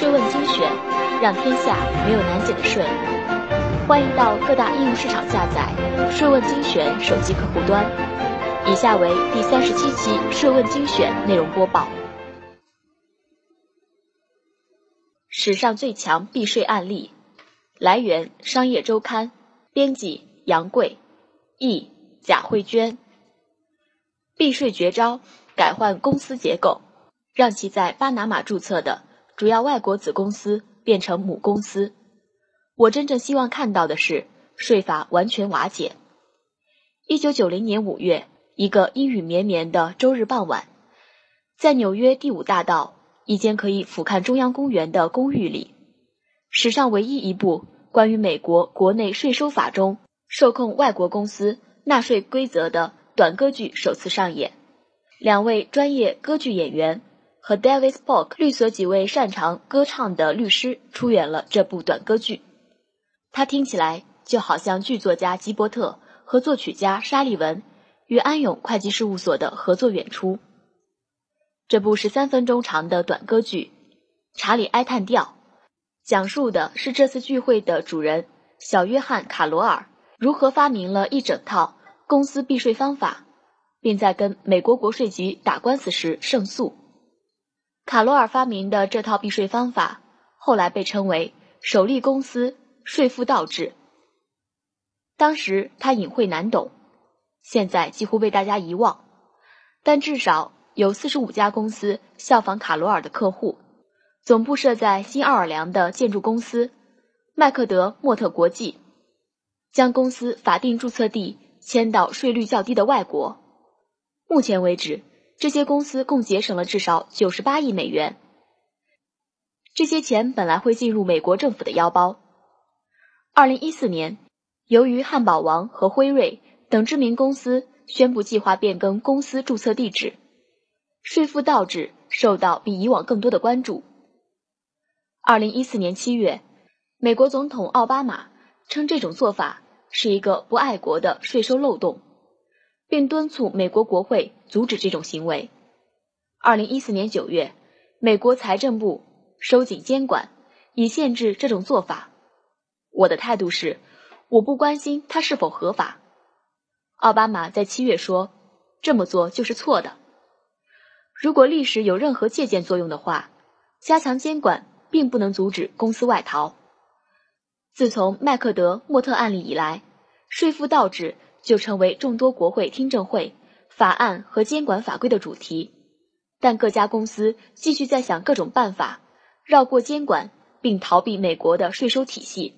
税问精选，让天下没有难解的税。欢迎到各大应用市场下载“税问精选”手机客户端。以下为第三十七期《税问精选》内容播报。史上最强避税案例，来源：商业周刊，编辑：杨贵，译：贾慧娟。避税绝招：改换公司结构，让其在巴拿马注册的主要外国子公司变成母公司。我真正希望看到的是税法完全瓦解。一九九零年五月，一个阴雨绵绵的周日傍晚，在纽约第五大道一间可以俯瞰中央公园的公寓里，史上唯一一部关于美国国内税收法中受控外国公司纳税规则的。短歌剧首次上演，两位专业歌剧演员和 David Polk 律所几位擅长歌唱的律师出演了这部短歌剧。它听起来就好像剧作家吉伯特和作曲家沙利文与安永会计事务所的合作演出。这部十三分钟长的短歌剧《查理哀叹调》，讲述的是这次聚会的主人小约翰卡罗尔如何发明了一整套。公司避税方法，并在跟美国国税局打官司时胜诉。卡罗尔发明的这套避税方法，后来被称为“首例公司税负倒置”。当时他隐晦难懂，现在几乎被大家遗忘。但至少有四十五家公司效仿卡罗尔的客户，总部设在新奥尔良的建筑公司麦克德莫特国际，将公司法定注册地。迁到税率较低的外国。目前为止，这些公司共节省了至少九十八亿美元。这些钱本来会进入美国政府的腰包。二零一四年，由于汉堡王和辉瑞等知名公司宣布计划变更公司注册地址，税负倒置受到比以往更多的关注。二零一四年七月，美国总统奥巴马称这种做法。是一个不爱国的税收漏洞，并敦促美国国会阻止这种行为。二零一四年九月，美国财政部收紧监管，以限制这种做法。我的态度是，我不关心它是否合法。奥巴马在七月说，这么做就是错的。如果历史有任何借鉴作用的话，加强监管并不能阻止公司外逃。自从麦克德莫特案例以来，税负倒置就成为众多国会听证会、法案和监管法规的主题。但各家公司继续在想各种办法绕过监管，并逃避美国的税收体系。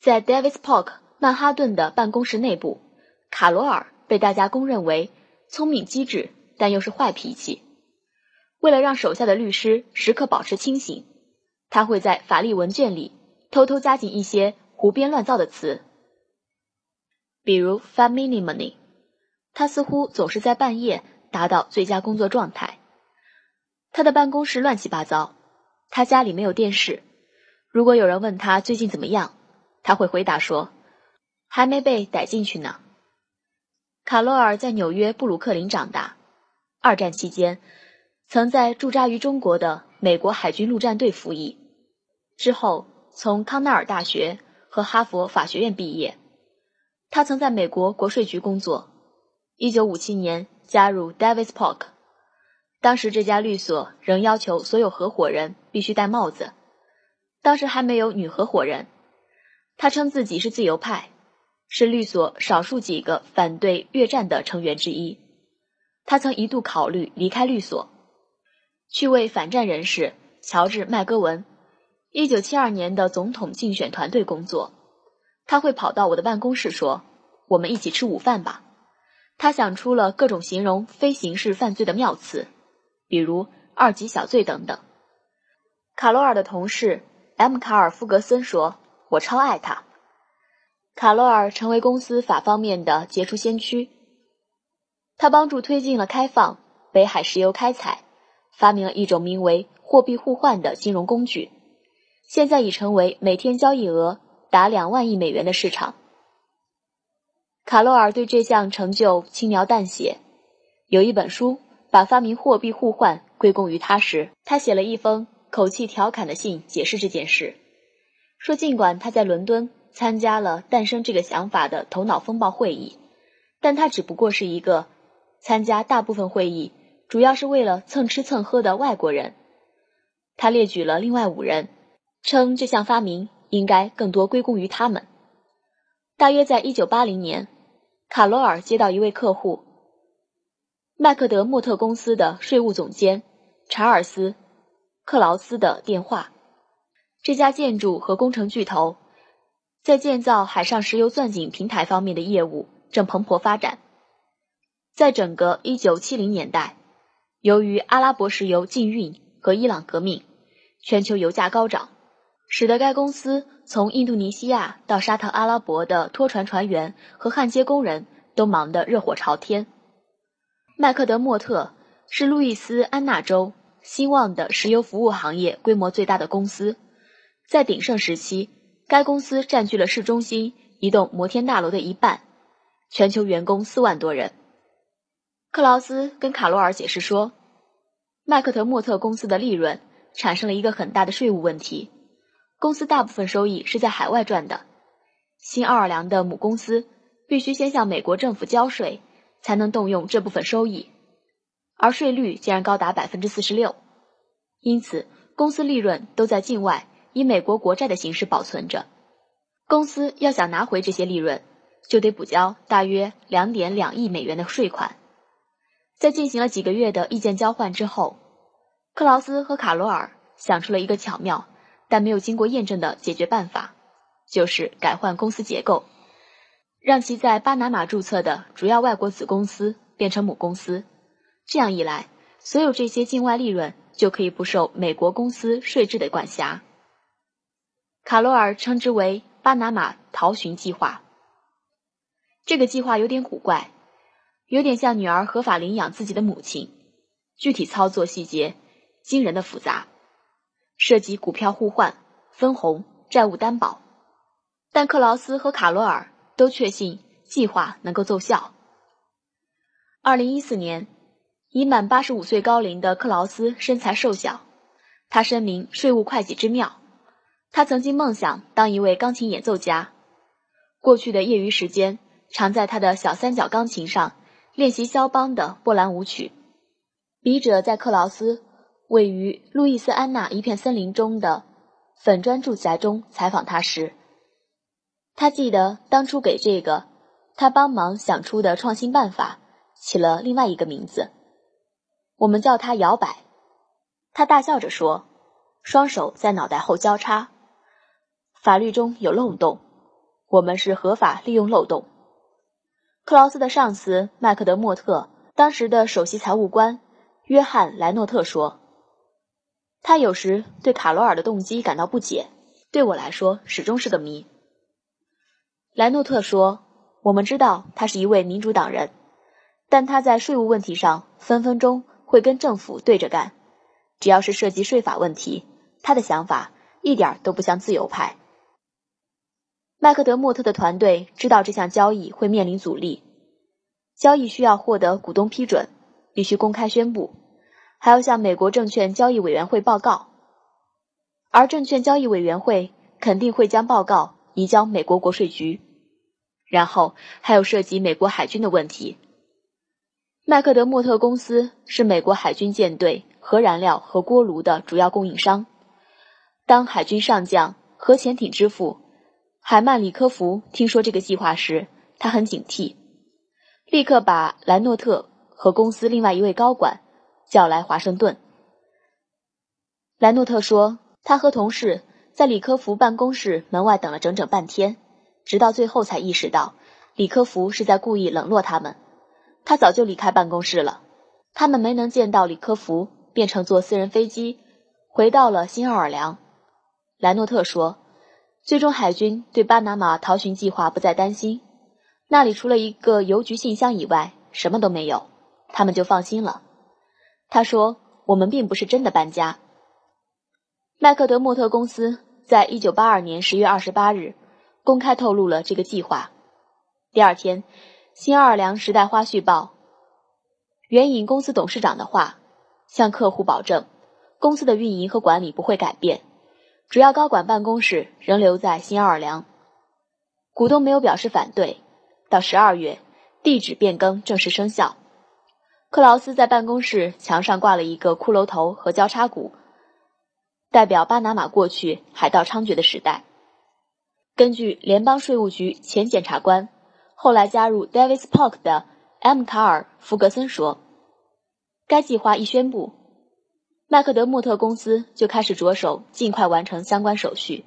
在 Davis Polk 曼哈顿的办公室内部，卡罗尔被大家公认为聪明机智，但又是坏脾气。为了让手下的律师时刻保持清醒，他会在法律文件里。偷偷加进一些胡编乱造的词，比如 “family money”。他似乎总是在半夜达到最佳工作状态。他的办公室乱七八糟，他家里没有电视。如果有人问他最近怎么样，他会回答说：“还没被逮进去呢。”卡罗尔在纽约布鲁克林长大，二战期间曾在驻扎于中国的美国海军陆战队服役，之后。从康奈尔大学和哈佛法学院毕业，他曾在美国国税局工作。一九五七年加入 Davis Polk，当时这家律所仍要求所有合伙人必须戴帽子。当时还没有女合伙人。他称自己是自由派，是律所少数几个反对越战的成员之一。他曾一度考虑离开律所，去为反战人士乔治麦戈文。一九七二年的总统竞选团队工作，他会跑到我的办公室说：“我们一起吃午饭吧。”他想出了各种形容非刑事犯罪的妙词，比如“二级小罪”等等。卡罗尔的同事 M. 卡尔·弗格森说：“我超爱他。”卡罗尔成为公司法方面的杰出先驱，他帮助推进了开放北海石油开采，发明了一种名为货币互换的金融工具。现在已成为每天交易额达两万亿美元的市场。卡洛尔对这项成就轻描淡写。有一本书把发明货币互换归功于他时，他写了一封口气调侃的信解释这件事，说尽管他在伦敦参加了诞生这个想法的头脑风暴会议，但他只不过是一个参加大部分会议主要是为了蹭吃蹭喝的外国人。他列举了另外五人，称这项发明应该更多归功于他们。大约在一九八零年，卡罗尔接到一位客户麦克德莫特公司的税务总监查尔斯·克劳斯的电话。这家建筑和工程巨头在建造海上石油钻井平台方面的业务正蓬勃发展。在整个一九七零年代，由于阿拉伯石油禁运和伊朗革命。全球油价高涨，使得该公司从印度尼西亚到沙特阿拉伯的拖船船员和焊接工人都忙得热火朝天。麦克德莫特是路易斯安那州兴旺的石油服务行业规模最大的公司，在鼎盛时期，该公司占据了市中心一栋摩天大楼的一半，全球员工四万多人。克劳斯跟卡罗尔解释说，麦克德莫特公司的利润。产生了一个很大的税务问题，公司大部分收益是在海外赚的，新奥尔良的母公司必须先向美国政府交税，才能动用这部分收益，而税率竟然高达百分之四十六，因此公司利润都在境外以美国国债的形式保存着，公司要想拿回这些利润，就得补交大约两点两亿美元的税款，在进行了几个月的意见交换之后。克劳斯和卡罗尔想出了一个巧妙但没有经过验证的解决办法，就是改换公司结构，让其在巴拿马注册的主要外国子公司变成母公司。这样一来，所有这些境外利润就可以不受美国公司税制的管辖。卡罗尔称之为“巴拿马逃寻计划”。这个计划有点古怪，有点像女儿合法领养自己的母亲。具体操作细节。惊人的复杂，涉及股票互换、分红、债务担保，但克劳斯和卡罗尔都确信计划能够奏效。二零一四年，已满八十五岁高龄的克劳斯身材瘦小，他声明税务会计之妙。他曾经梦想当一位钢琴演奏家，过去的业余时间常在他的小三角钢琴上练习肖邦的波兰舞曲。笔者在克劳斯。位于路易斯安那一片森林中的粉砖住宅中采访他时，他记得当初给这个他帮忙想出的创新办法起了另外一个名字，我们叫它摇摆。他大笑着说：“双手在脑袋后交叉，法律中有漏洞，我们是合法利用漏洞。”克劳斯的上司麦克德莫特当时的首席财务官约翰莱诺特说。他有时对卡罗尔的动机感到不解，对我来说始终是个谜。莱诺特说：“我们知道他是一位民主党人，但他在税务问题上分分钟会跟政府对着干。只要是涉及税法问题，他的想法一点都不像自由派。”麦克德莫特的团队知道这项交易会面临阻力，交易需要获得股东批准，必须公开宣布。还要向美国证券交易委员会报告，而证券交易委员会肯定会将报告移交美国国税局。然后还有涉及美国海军的问题。麦克德莫特公司是美国海军舰队核燃料和锅炉的主要供应商。当海军上将、核潜艇之父海曼里科夫听说这个计划时，他很警惕，立刻把莱诺特和公司另外一位高管。叫来华盛顿。莱诺特说，他和同事在李科夫办公室门外等了整整半天，直到最后才意识到，李科夫是在故意冷落他们。他早就离开办公室了，他们没能见到李科夫，便乘坐私人飞机回到了新奥尔良。莱诺特说，最终海军对巴拿马逃寻计划不再担心，那里除了一个邮局信箱以外，什么都没有，他们就放心了。他说：“我们并不是真的搬家。”麦克德莫特公司在一九八二年十月二十八日公开透露了这个计划。第二天，《新奥尔良时代花絮报》援引公司董事长的话，向客户保证，公司的运营和管理不会改变，主要高管办公室仍留在新奥尔良。股东没有表示反对。到十二月，地址变更正式生效。克劳斯在办公室墙上挂了一个骷髅头和交叉骨，代表巴拿马过去海盗猖獗的时代。根据联邦税务局前检察官、后来加入 Davis Polk 的 M. 卡尔·福格森说，该计划一宣布，麦克德莫特公司就开始着手尽快完成相关手续。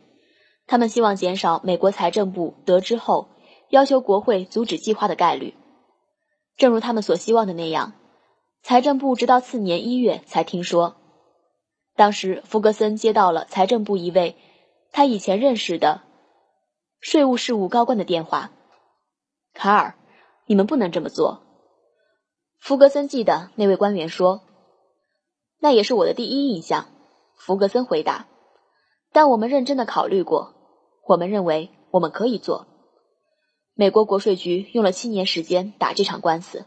他们希望减少美国财政部得知后要求国会阻止计划的概率。正如他们所希望的那样。财政部直到次年一月才听说。当时，福格森接到了财政部一位他以前认识的税务事务高官的电话：“卡尔，你们不能这么做。”福格森记得那位官员说：“那也是我的第一印象。”福格森回答：“但我们认真的考虑过，我们认为我们可以做。”美国国税局用了七年时间打这场官司。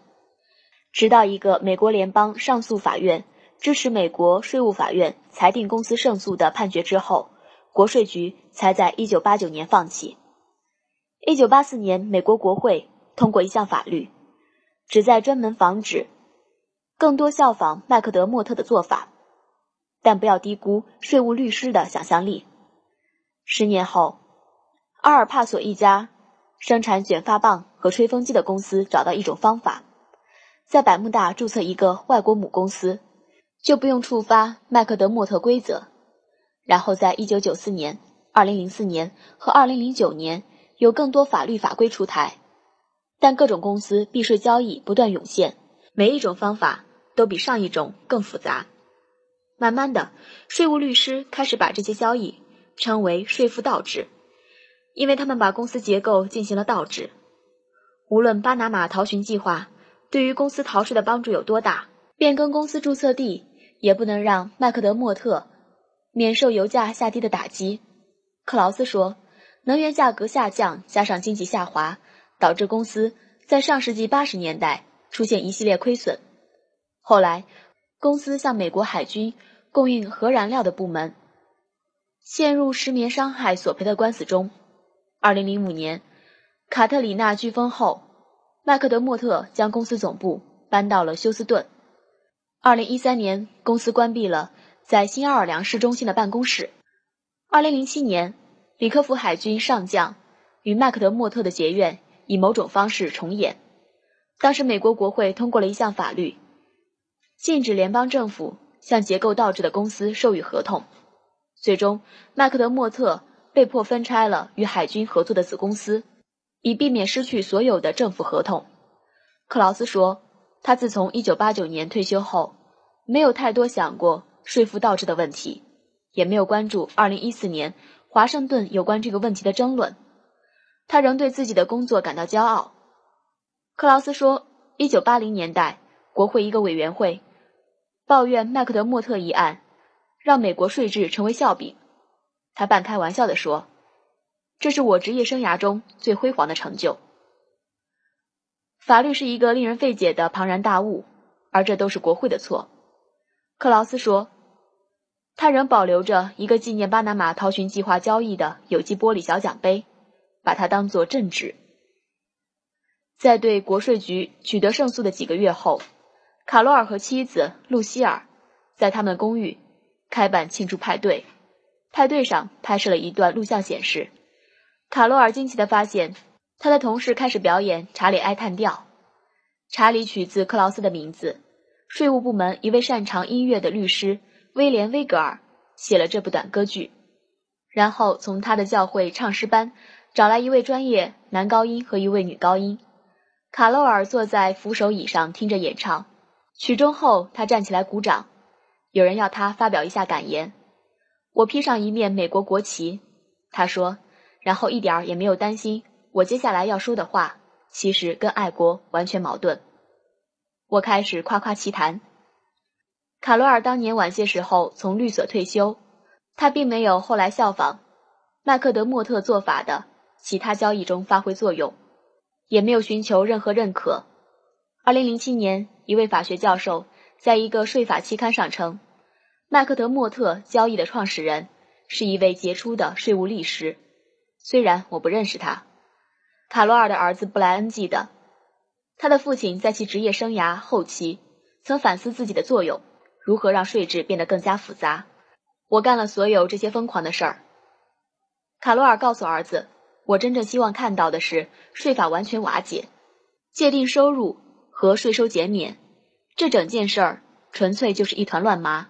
直到一个美国联邦上诉法院支持美国税务法院裁定公司胜诉的判决之后，国税局才在1989年放弃。1984年，美国国会通过一项法律，旨在专门防止更多效仿麦克德莫特的做法，但不要低估税务律师的想象力。十年后，阿尔帕索一家生产卷发棒和吹风机的公司找到一种方法。在百慕大注册一个外国母公司，就不用触发麦克德莫特规则。然后，在一九九四年、二零零四年和二零零九年，有更多法律法规出台，但各种公司避税交易不断涌现，每一种方法都比上一种更复杂。慢慢的，税务律师开始把这些交易称为税负倒置，因为他们把公司结构进行了倒置。无论巴拿马逃寻计划。对于公司逃税的帮助有多大？变更公司注册地也不能让麦克德莫特免受油价下跌的打击。克劳斯说，能源价格下降加上经济下滑，导致公司在上世纪八十年代出现一系列亏损。后来，公司向美国海军供应核燃料的部门陷入失眠伤害索赔的官司中。二零零五年，卡特里娜飓风后。麦克德莫特将公司总部搬到了休斯顿。二零一三年，公司关闭了在新奥尔良市中心的办公室。二零零七年，里克福海军上将与麦克德莫特的结怨以某种方式重演。当时，美国国会通过了一项法律，禁止联邦政府向结构倒置的公司授予合同。最终，麦克德莫特被迫分拆了与海军合作的子公司。以避免失去所有的政府合同，克劳斯说，他自从1989年退休后，没有太多想过税负倒置的问题，也没有关注2014年华盛顿有关这个问题的争论。他仍对自己的工作感到骄傲。克劳斯说，1980年代，国会一个委员会抱怨麦克德莫特一案，让美国税制成为笑柄。他半开玩笑地说。这是我职业生涯中最辉煌的成就。法律是一个令人费解的庞然大物，而这都是国会的错。克劳斯说，他仍保留着一个纪念巴拿马逃寻计划交易的有机玻璃小奖杯，把它当作镇纸。在对国税局取得胜诉的几个月后，卡罗尔和妻子露西尔在他们公寓开办庆祝派对，派对上拍摄了一段录像显示。卡洛尔惊奇地发现，他的同事开始表演《查理哀叹调》。查理取自克劳斯的名字。税务部门一位擅长音乐的律师威廉·威格尔写了这部短歌剧，然后从他的教会唱诗班找来一位专业男高音和一位女高音。卡洛尔坐在扶手椅上听着演唱。曲终后，他站起来鼓掌。有人要他发表一下感言。我披上一面美国国旗，他说。然后一点儿也没有担心，我接下来要说的话其实跟爱国完全矛盾。我开始夸夸其谈。卡罗尔当年晚些时候从律所退休，他并没有后来效仿麦克德莫特做法的其他交易中发挥作用，也没有寻求任何认可。二零零七年，一位法学教授在一个税法期刊上称，麦克德莫特交易的创始人是一位杰出的税务律师，虽然我不认识他。卡罗尔的儿子布莱恩记得，他的父亲在其职业生涯后期曾反思自己的作用，如何让税制变得更加复杂。我干了所有这些疯狂的事儿。卡罗尔告诉儿子：“我真正希望看到的是税法完全瓦解，界定收入和税收减免，这整件事儿纯粹就是一团乱麻。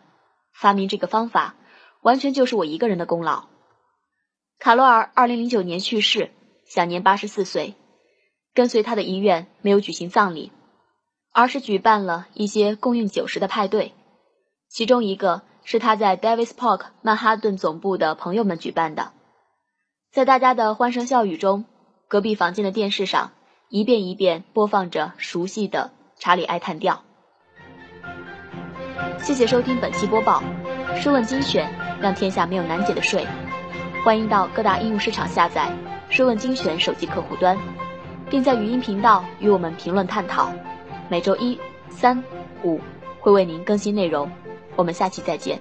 发明这个方法，完全就是我一个人的功劳。”卡罗尔二零零九年去世，享年八十四岁。跟随他的遗愿，没有举行葬礼，而是举办了一些供应酒食的派对，其中一个。是他在 Davis Park 曼哈顿总部的朋友们举办的，在大家的欢声笑语中，隔壁房间的电视上一遍一遍播放着熟悉的《查理爱叹调》。谢谢收听本期播报，《税问精选》，让天下没有难解的税。欢迎到各大应用市场下载《说问精选》手机客户端，并在语音频道与我们评论探讨。每周一、三、五会为您更新内容。我们下期再见。